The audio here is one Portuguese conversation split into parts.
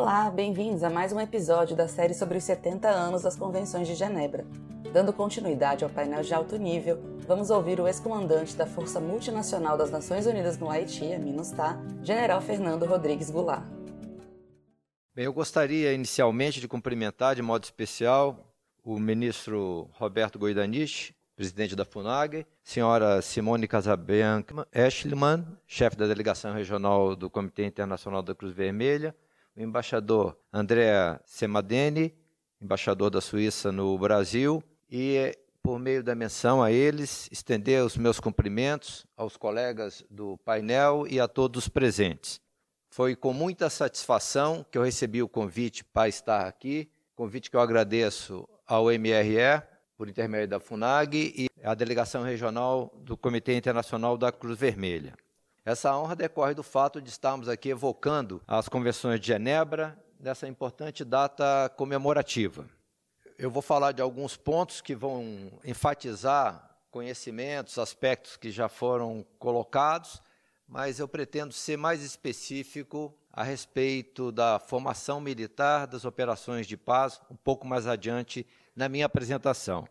Olá, bem-vindos a mais um episódio da série sobre os 70 anos das Convenções de Genebra. Dando continuidade ao painel de alto nível, vamos ouvir o ex-comandante da Força Multinacional das Nações Unidas no Haiti, a MINUSTAH, General Fernando Rodrigues Goulart. Bem, eu gostaria inicialmente de cumprimentar de modo especial o ministro Roberto Goidanich, presidente da FUNAG, senhora Simone Casabianca Eschliman, chefe da delegação regional do Comitê Internacional da Cruz Vermelha, o embaixador André Semadeni, embaixador da Suíça no Brasil, e por meio da menção a eles, estender os meus cumprimentos aos colegas do painel e a todos os presentes. Foi com muita satisfação que eu recebi o convite para estar aqui, convite que eu agradeço ao MRE, por intermédio da FUNAG, e à delegação regional do Comitê Internacional da Cruz Vermelha. Essa honra decorre do fato de estarmos aqui evocando as convenções de Genebra nessa importante data comemorativa. Eu vou falar de alguns pontos que vão enfatizar conhecimentos, aspectos que já foram colocados mas eu pretendo ser mais específico a respeito da formação militar das operações de paz um pouco mais adiante na minha apresentação.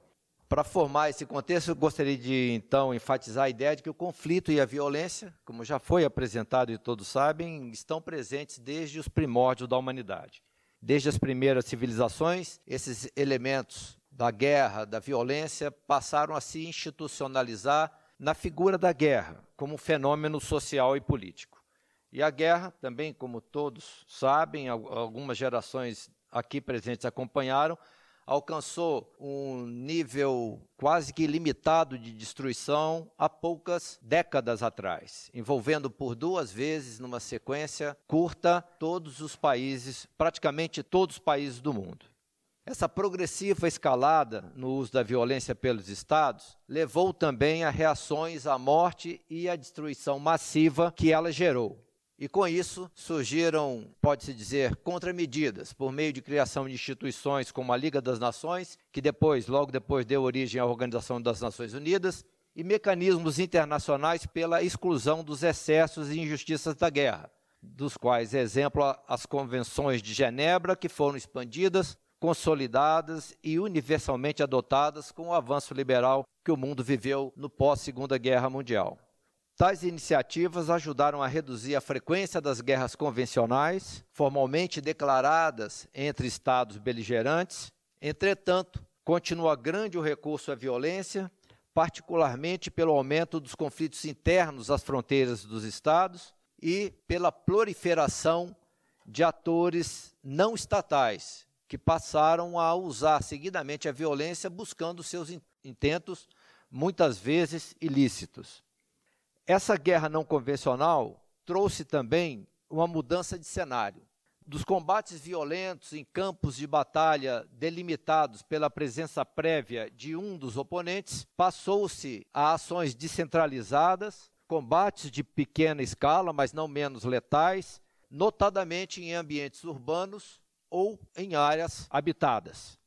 Para formar esse contexto, eu gostaria de então enfatizar a ideia de que o conflito e a violência, como já foi apresentado e todos sabem, estão presentes desde os primórdios da humanidade. Desde as primeiras civilizações, esses elementos da guerra, da violência, passaram a se institucionalizar na figura da guerra como um fenômeno social e político. E a guerra, também, como todos sabem, algumas gerações aqui presentes acompanharam, alcançou um nível quase que ilimitado de destruição há poucas décadas atrás, envolvendo por duas vezes, numa sequência curta, todos os países, praticamente todos os países do mundo. Essa progressiva escalada no uso da violência pelos Estados levou também a reações à morte e à destruição massiva que ela gerou. E com isso surgiram, pode-se dizer, contramedidas, por meio de criação de instituições como a Liga das Nações, que depois, logo depois, deu origem à Organização das Nações Unidas, e mecanismos internacionais pela exclusão dos excessos e injustiças da guerra, dos quais exemplo as convenções de Genebra, que foram expandidas consolidadas e universalmente adotadas com o avanço liberal que o mundo viveu no pós-Segunda Guerra Mundial. Tais iniciativas ajudaram a reduzir a frequência das guerras convencionais, formalmente declaradas entre estados beligerantes. Entretanto, continua grande o recurso à violência, particularmente pelo aumento dos conflitos internos às fronteiras dos estados e pela proliferação de atores não estatais, que passaram a usar seguidamente a violência buscando seus intentos, muitas vezes ilícitos. Essa guerra não convencional trouxe também uma mudança de cenário. Dos combates violentos em campos de batalha delimitados pela presença prévia de um dos oponentes, passou-se a ações descentralizadas, combates de pequena escala, mas não menos letais, notadamente em ambientes urbanos ou em áreas habitadas.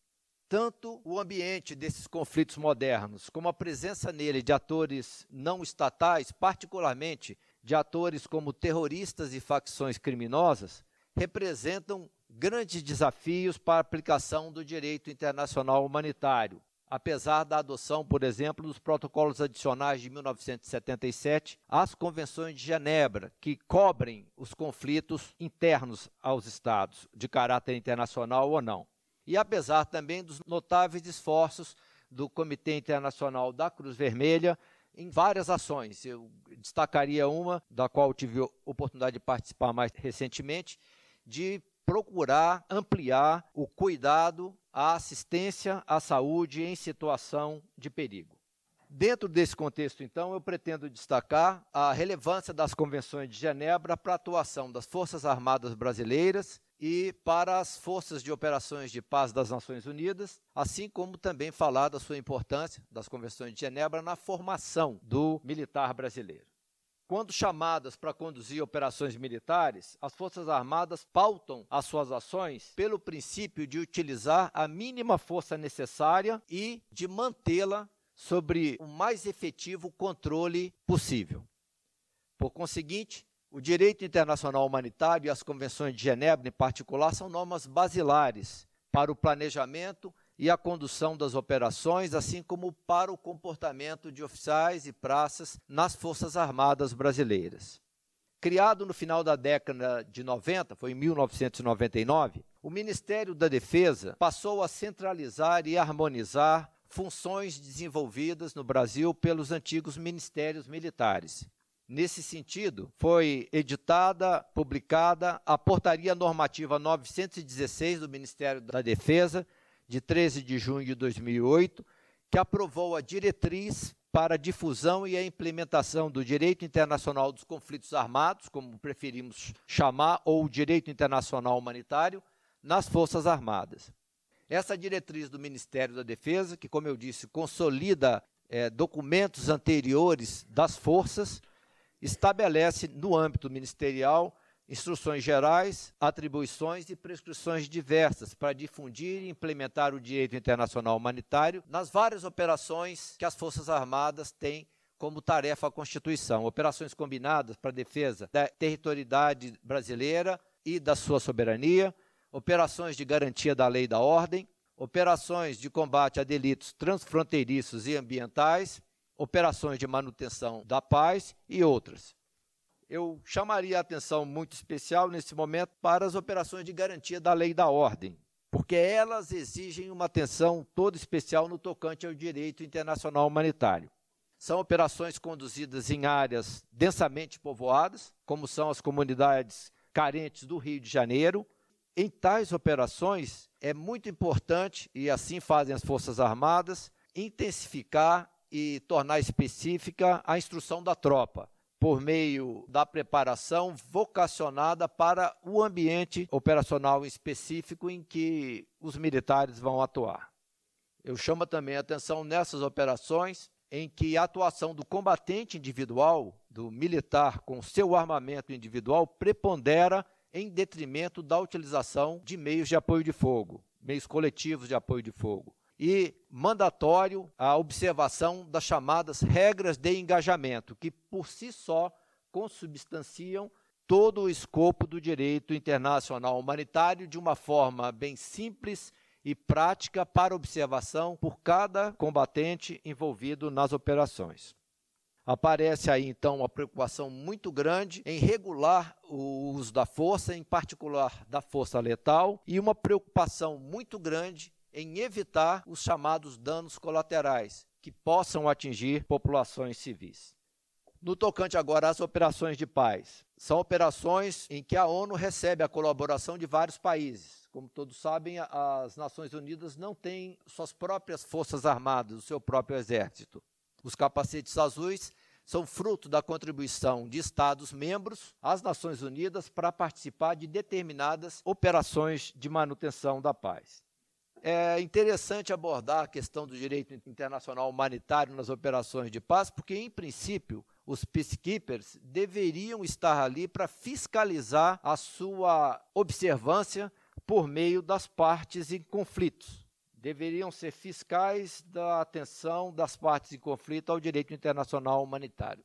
Tanto o ambiente desses conflitos modernos, como a presença nele de atores não estatais, particularmente de atores como terroristas e facções criminosas, representam grandes desafios para a aplicação do direito internacional humanitário, apesar da adoção, por exemplo, dos protocolos adicionais de 1977 às convenções de Genebra, que cobrem os conflitos internos aos Estados, de caráter internacional ou não. E apesar também dos notáveis esforços do Comitê Internacional da Cruz Vermelha em várias ações. Eu destacaria uma, da qual tive oportunidade de participar mais recentemente, de procurar ampliar o cuidado, a assistência à saúde em situação de perigo. Dentro desse contexto, então, eu pretendo destacar a relevância das convenções de Genebra para a atuação das Forças Armadas Brasileiras e para as Forças de Operações de Paz das Nações Unidas, assim como também falar da sua importância das convenções de Genebra na formação do militar brasileiro. Quando chamadas para conduzir operações militares, as Forças Armadas pautam as suas ações pelo princípio de utilizar a mínima força necessária e de mantê-la sobre o mais efetivo controle possível. Por conseguinte, O direito internacional humanitário e as convenções de Genebra, em particular, são normas basilares para o planejamento e a condução das operações, assim como para o comportamento de oficiais e praças nas Forças Armadas brasileiras. Criado no final da década de 90, foi em 1999, o Ministério da Defesa passou a centralizar e harmonizar funções desenvolvidas no Brasil pelos antigos ministérios militares. Nesse sentido, foi editada, publicada a Portaria Normativa 916 do Ministério da Defesa, de 13 de junho de 2008, que aprovou a diretriz para a difusão e a implementação do direito internacional dos conflitos armados, como preferimos chamar, ou direito internacional humanitário, nas Forças Armadas. Essa diretriz do Ministério da Defesa, que, como eu disse, consolida é, documentos anteriores das forças, estabelece no âmbito ministerial instruções gerais, atribuições e prescrições diversas para difundir e implementar o direito internacional humanitário nas várias operações que as Forças Armadas têm como tarefa a Constituição. Operações combinadas para a defesa da territorialidade brasileira e da sua soberania, operações de garantia da lei e da ordem, operações de combate a delitos transfronteiriços e ambientais, operações de manutenção da paz e outras. Eu chamaria a atenção muito especial nesse momento para as operações de garantia da lei e da ordem, porque elas exigem uma atenção toda especial no tocante ao direito internacional humanitário. São operações conduzidas em áreas densamente povoadas, como são as comunidades carentes do Rio de Janeiro. Em tais operações, é muito importante, e assim fazem as Forças Armadas, intensificar e tornar específica a instrução da tropa, por meio da preparação vocacionada para o ambiente operacional específico em que os militares vão atuar. Eu chamo também a atenção nessas operações em que a atuação do combatente individual, do militar com seu armamento individual, prepondera em detrimento da utilização de meios de apoio de fogo, meios coletivos de apoio de fogo e mandatório a observação das chamadas regras de engajamento, que por si só consubstanciam todo o escopo do direito internacional humanitário de uma forma bem simples e prática para observação por cada combatente envolvido nas operações. Aparece aí então uma preocupação muito grande em regular o uso da força, em particular da força letal, e uma preocupação muito grande em evitar os chamados danos colaterais que possam atingir populações civis. No tocante agora às operações de paz, são operações em que a ONU recebe a colaboração de vários países. Como todos sabem, as Nações Unidas não têm suas próprias forças armadas, o seu próprio exército. Os capacetes azuis são fruto da contribuição de Estados-membros às Nações Unidas para participar de determinadas operações de manutenção da paz. É interessante abordar a questão do direito internacional humanitário nas operações de paz, porque, em princípio, os peacekeepers deveriam estar ali para fiscalizar a sua observância por meio das partes em conflitos. Deveriam ser fiscais da atenção das partes em conflito ao direito internacional humanitário.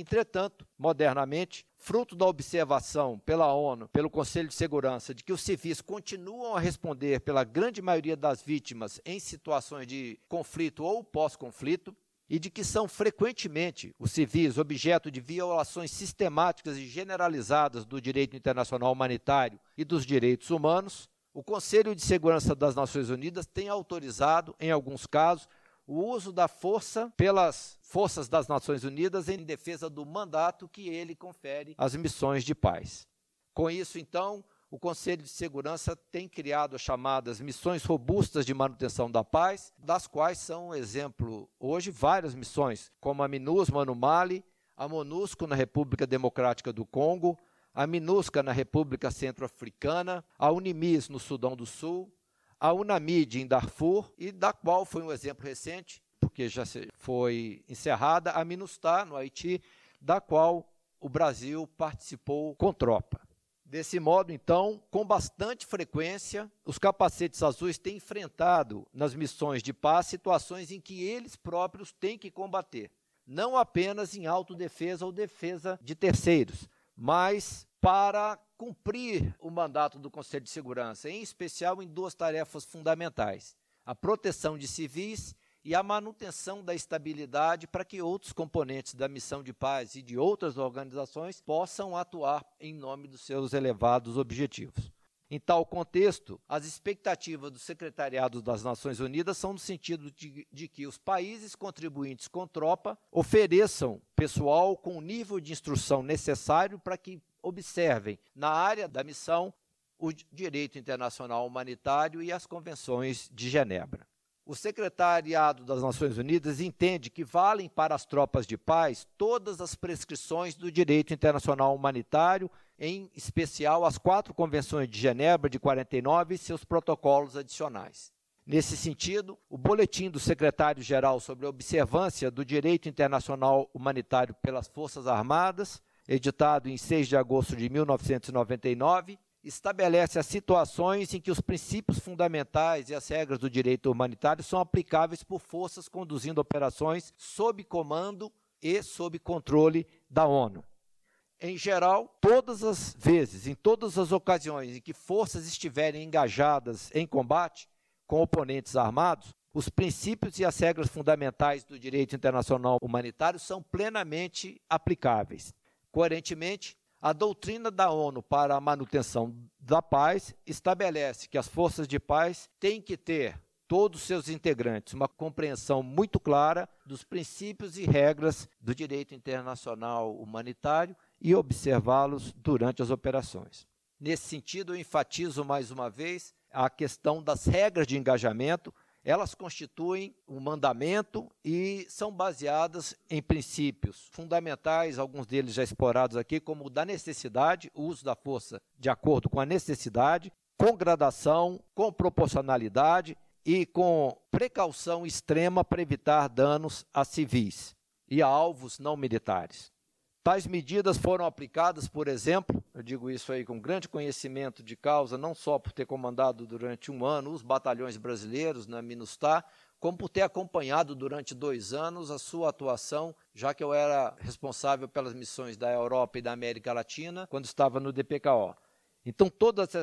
Entretanto, modernamente, fruto da observação pela ONU, pelo Conselho de Segurança, de que os civis continuam a responder pela grande maioria das vítimas em situações de conflito ou pós-conflito, e de que são frequentemente os civis objeto de violações sistemáticas e generalizadas do direito internacional humanitário e dos direitos humanos, o Conselho de Segurança das Nações Unidas tem autorizado, em alguns casos, o uso da força pelas forças das Nações Unidas em defesa do mandato que ele confere às missões de paz. Com isso, então, o Conselho de Segurança tem criado as chamadas missões robustas de manutenção da paz, das quais são exemplo hoje várias missões, como a MINUSMA no Mali, a MONUSCO na República Democrática do Congo, a MINUSCA na República Centro-Africana, a UNIMIS no Sudão do Sul, a UNAMID em Darfur, e da qual foi um exemplo recente, porque já foi encerrada, a MINUSTAH, no Haiti, da qual o Brasil participou com tropa. Desse modo, então, com bastante frequência, os capacetes azuis têm enfrentado nas missões de paz situações em que eles próprios têm que combater, não apenas em autodefesa ou defesa de terceiros, mas para cumprir o mandato do Conselho de Segurança, em especial em duas tarefas fundamentais: a proteção de civis e a manutenção da estabilidade para que outros componentes da missão de paz e de outras organizações possam atuar em nome dos seus elevados objetivos. Em tal contexto, as expectativas do Secretariado das Nações Unidas são no sentido de, de, que os países contribuintes com tropa ofereçam pessoal com o nível de instrução necessário para que observem, na área da missão, o direito internacional humanitário e as convenções de Genebra. O Secretariado das Nações Unidas entende que valem para as tropas de paz todas as prescrições do direito internacional humanitário, em especial as quatro convenções de Genebra de 49 e seus protocolos adicionais. Nesse sentido, o boletim do secretário-geral sobre a observância do direito internacional humanitário pelas Forças Armadas, editado em 6 de agosto de 1999, estabelece as situações em que os princípios fundamentais e as regras do direito humanitário são aplicáveis por forças conduzindo operações sob comando e sob controle da ONU. Em geral, todas as vezes, em todas as ocasiões em que forças estiverem engajadas em combate com oponentes armados, os princípios e as regras fundamentais do direito internacional humanitário são plenamente aplicáveis. Coerentemente, a doutrina da ONU para a manutenção da paz estabelece que as forças de paz têm que ter, todos seus integrantes, uma compreensão muito clara dos princípios e regras do direito internacional humanitário e observá-los durante as operações. Nesse sentido, eu enfatizo mais uma vez a questão das regras de engajamento elas constituem um mandamento e são baseadas em princípios fundamentais, alguns deles já explorados aqui, como o da necessidade, o uso da força de acordo com a necessidade, com gradação, com proporcionalidade e com precaução extrema para evitar danos a civis e a alvos não militares. Tais medidas foram aplicadas, por exemplo, eu digo isso aí com grande conhecimento de causa, não só por ter comandado durante um ano os batalhões brasileiros na MINUSTAH, como por ter acompanhado durante dois anos a sua atuação, já que eu era responsável pelas missões da Europa e da América Latina quando estava no DPKO. Então, todas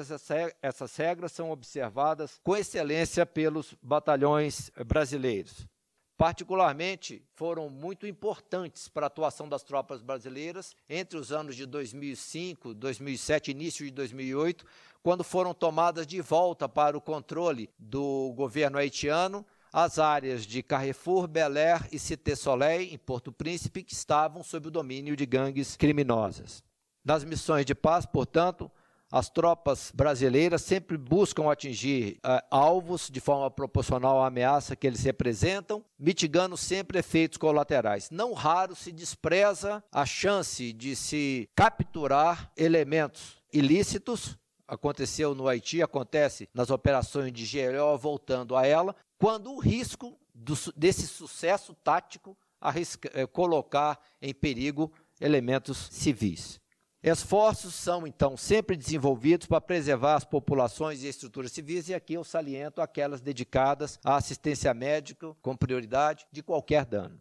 essas regras são observadas com excelência pelos batalhões brasileiros particularmente foram muito importantes para a atuação das tropas brasileiras entre os anos de 2005, 2007, início de 2008, quando foram tomadas de volta para o controle do governo haitiano as áreas de Carrefour, Bel Air e Cité Soleil, em Porto Príncipe, que estavam sob o domínio de gangues criminosas. Nas missões de paz, portanto, as tropas brasileiras sempre buscam atingir uh, alvos de forma proporcional à ameaça que eles representam, mitigando sempre efeitos colaterais. Não raro se despreza a chance de se capturar elementos ilícitos. Aconteceu no Haiti, acontece nas operações de GLO, voltando a ela, quando o risco do, desse sucesso tático arrisca, eh, colocar em perigo elementos civis. Esforços são, então, sempre desenvolvidos para preservar as populações e estruturas civis, e aqui eu saliento aquelas dedicadas à assistência médica, com prioridade de qualquer dano.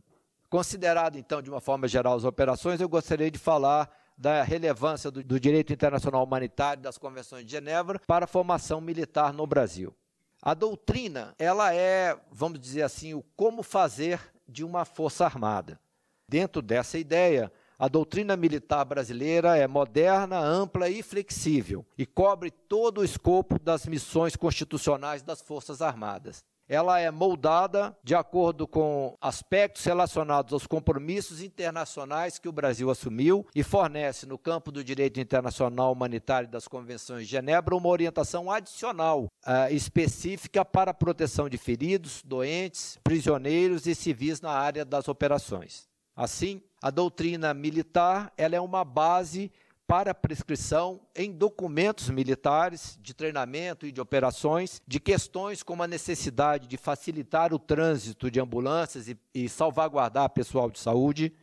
Considerado, então, de uma forma geral as operações, eu gostaria de falar da relevância do, do direito internacional humanitário das convenções de Genebra para a formação militar no Brasil. A doutrina, ela é, vamos dizer assim, o como fazer de uma força armada. Dentro dessa ideia, a doutrina militar brasileira é moderna, ampla e flexível e cobre todo o escopo das missões constitucionais das Forças Armadas. Ela é moldada de acordo com aspectos relacionados aos compromissos internacionais que o Brasil assumiu e fornece, no campo do direito internacional humanitário e das convenções de Genebra, uma orientação adicional uh, específica para a proteção de feridos, doentes, prisioneiros e civis na área das operações. Assim, a doutrina militar ela é uma base para a prescrição em documentos militares de treinamento e de operações de questões como a necessidade de facilitar o trânsito de ambulâncias e, e salvaguardar pessoal de saúde,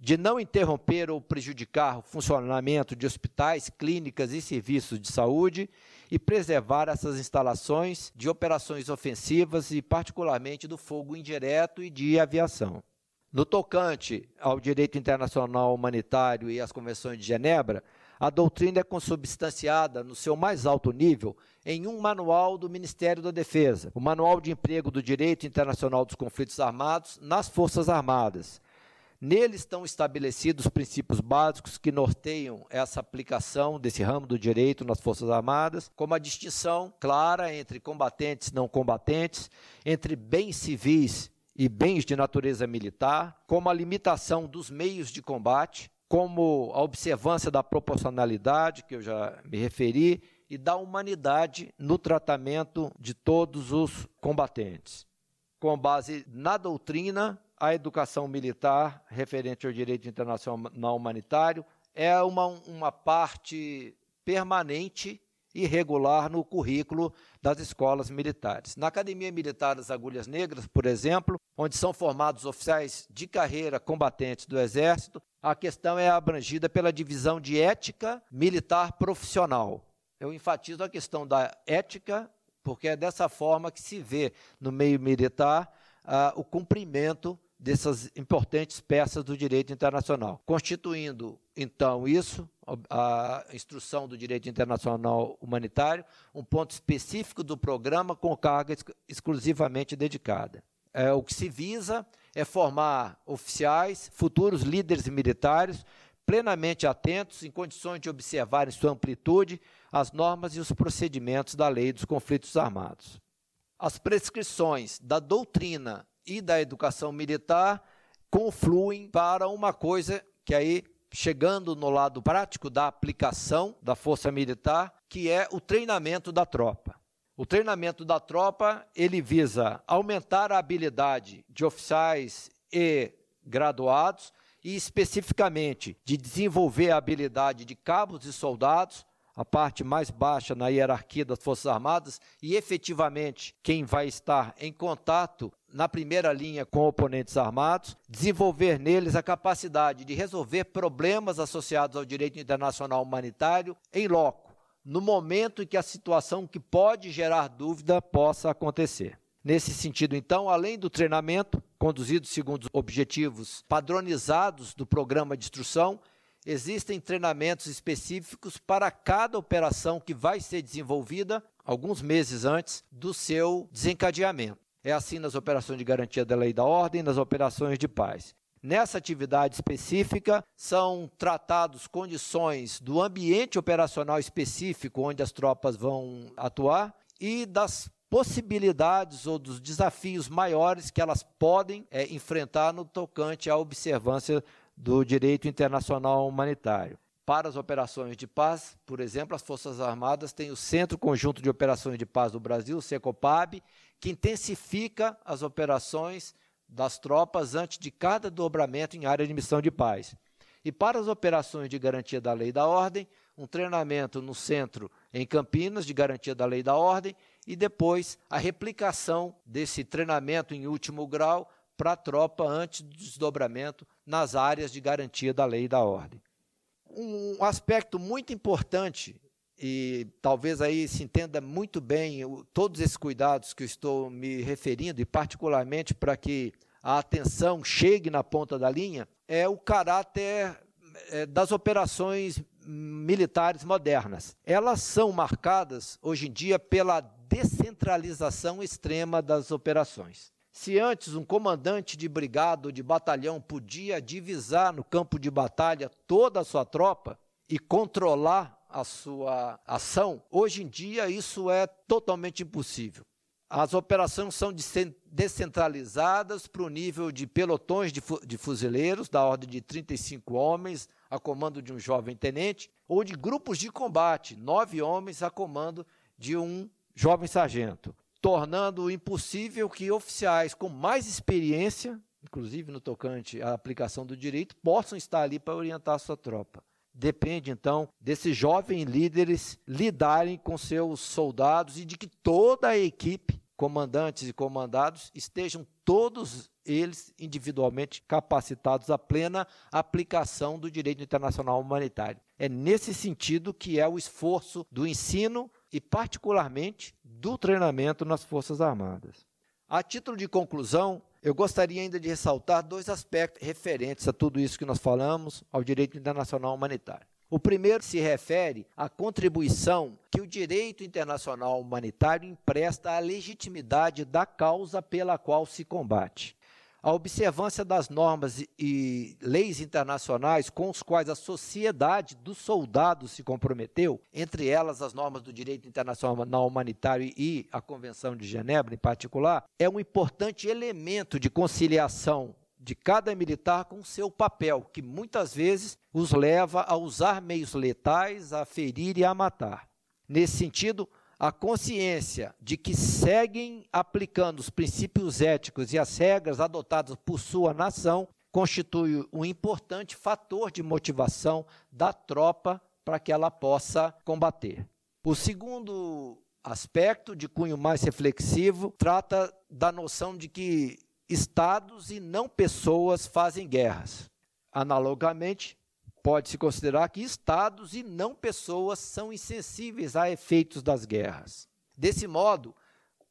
de não interromper ou prejudicar o funcionamento de hospitais, clínicas e serviços de saúde e preservar essas instalações de operações ofensivas e particularmente do fogo indireto e de aviação. No tocante ao direito internacional humanitário e às convenções de Genebra, a doutrina é consubstanciada no seu mais alto nível em um manual do Ministério da Defesa, o Manual de Emprego do Direito Internacional dos Conflitos Armados nas Forças Armadas. Nele estão estabelecidos os princípios básicos que norteiam essa aplicação desse ramo do direito nas Forças Armadas, como a distinção clara entre combatentes e não combatentes, entre bens civis e bens de natureza militar, como a limitação dos meios de combate, como a observância da proporcionalidade, que eu já me referi, e da humanidade no tratamento de todos os combatentes. Com base na doutrina, a educação militar referente ao direito internacional humanitário é uma, uma parte permanente e regular no currículo das escolas militares. Na Academia Militar das Agulhas Negras, por exemplo, onde são formados oficiais de carreira combatentes do Exército, a questão é abrangida pela divisão de ética militar profissional. Eu enfatizo a questão da ética, porque é dessa forma que se vê no meio militar uh, o cumprimento dessas importantes peças do direito internacional, constituindo então isso, a instrução do direito internacional humanitário, um ponto específico do programa com carga exclusivamente dedicada. É, o que se visa é formar oficiais, futuros líderes militares, plenamente atentos, em condições de observar em sua amplitude as normas e os procedimentos da lei dos conflitos armados. As prescrições da doutrina e da educação militar confluem para uma coisa que aí chegando no lado prático da aplicação da força militar, que é o treinamento da tropa. O treinamento da tropa, ele visa aumentar a habilidade de oficiais e graduados e especificamente de desenvolver a habilidade de cabos e soldados, a parte mais baixa na hierarquia das Forças Armadas e efetivamente quem vai estar em contato na primeira linha com oponentes armados, desenvolver neles a capacidade de resolver problemas associados ao direito internacional humanitário em loco, no momento em que a situação que pode gerar dúvida possa acontecer. Nesse sentido, então, além do treinamento, conduzido segundo os objetivos padronizados do programa de instrução, existem treinamentos específicos para cada operação que vai ser desenvolvida alguns meses antes do seu desencadeamento. É assim nas operações de garantia da lei da ordem, nas operações de paz. Nessa atividade específica, são tratados condições do ambiente operacional específico onde as tropas vão atuar e das possibilidades ou dos desafios maiores que elas podem é, enfrentar no tocante à observância do direito internacional humanitário. Para as operações de paz, por exemplo, as Forças Armadas têm o Centro Conjunto de Operações de Paz do Brasil, o SECOPAB, que intensifica as operações das tropas antes de cada dobramento em área de missão de paz. E para as operações de garantia da lei e da ordem, um treinamento no centro em Campinas de garantia da lei e da ordem e depois a replicação desse treinamento em último grau para a tropa antes do desdobramento nas áreas de garantia da lei e da ordem. Um aspecto muito importante e talvez aí se entenda muito bem todos esses cuidados que eu estou me referindo, e particularmente para que a atenção chegue na ponta da linha, é o caráter é, das operações militares modernas. Elas são marcadas, hoje em dia, pela descentralização extrema das operações. Se antes um comandante de brigada ou de batalhão podia divisar no campo de batalha toda a sua tropa e controlar a sua ação, hoje em dia isso é totalmente impossível. As operações são descentralizadas para o nível de pelotões de fuzileiros, da ordem de 35 homens, a comando de um jovem tenente, ou de grupos de combate, nove homens a comando de um jovem sargento, tornando impossível que oficiais com mais experiência, inclusive no tocante à aplicação do direito, possam estar ali para orientar a sua tropa. Depende, então, desses jovens líderes lidarem com seus soldados e de que toda a equipe, comandantes e comandados, estejam todos eles individualmente capacitados à plena aplicação do direito internacional humanitário. É nesse sentido que é o esforço do ensino e, particularmente, do treinamento nas Forças Armadas. A título de conclusão, eu gostaria ainda de ressaltar dois aspectos referentes a tudo isso que nós falamos, ao direito internacional humanitário. O primeiro se refere à contribuição que o direito internacional humanitário empresta à legitimidade da causa pela qual se combate. A observância das normas e leis internacionais com os quais a sociedade dos soldados se comprometeu, entre elas as normas do direito internacional humanitário e a Convenção de Genebra em particular, é um importante elemento de conciliação de cada militar com seu papel, que muitas vezes os leva a usar meios letais, a ferir e a matar. Nesse sentido, a consciência de que seguem aplicando os princípios éticos e as regras adotadas por sua nação constitui um importante fator de motivação da tropa para que ela possa combater. O segundo aspecto, de cunho mais reflexivo, trata da noção de que estados e não pessoas fazem guerras. Analogamente, pode-se considerar que estados e não pessoas são insensíveis a efeitos das guerras. Desse modo,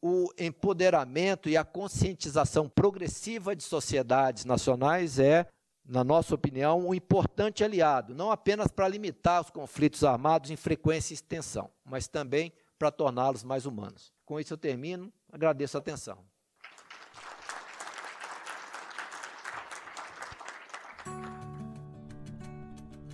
o empoderamento e a conscientização progressiva de sociedades nacionais é, na nossa opinião, um importante aliado, não apenas para limitar os conflitos armados em frequência e extensão, mas também para torná-los mais humanos. Com isso eu termino, agradeço a atenção.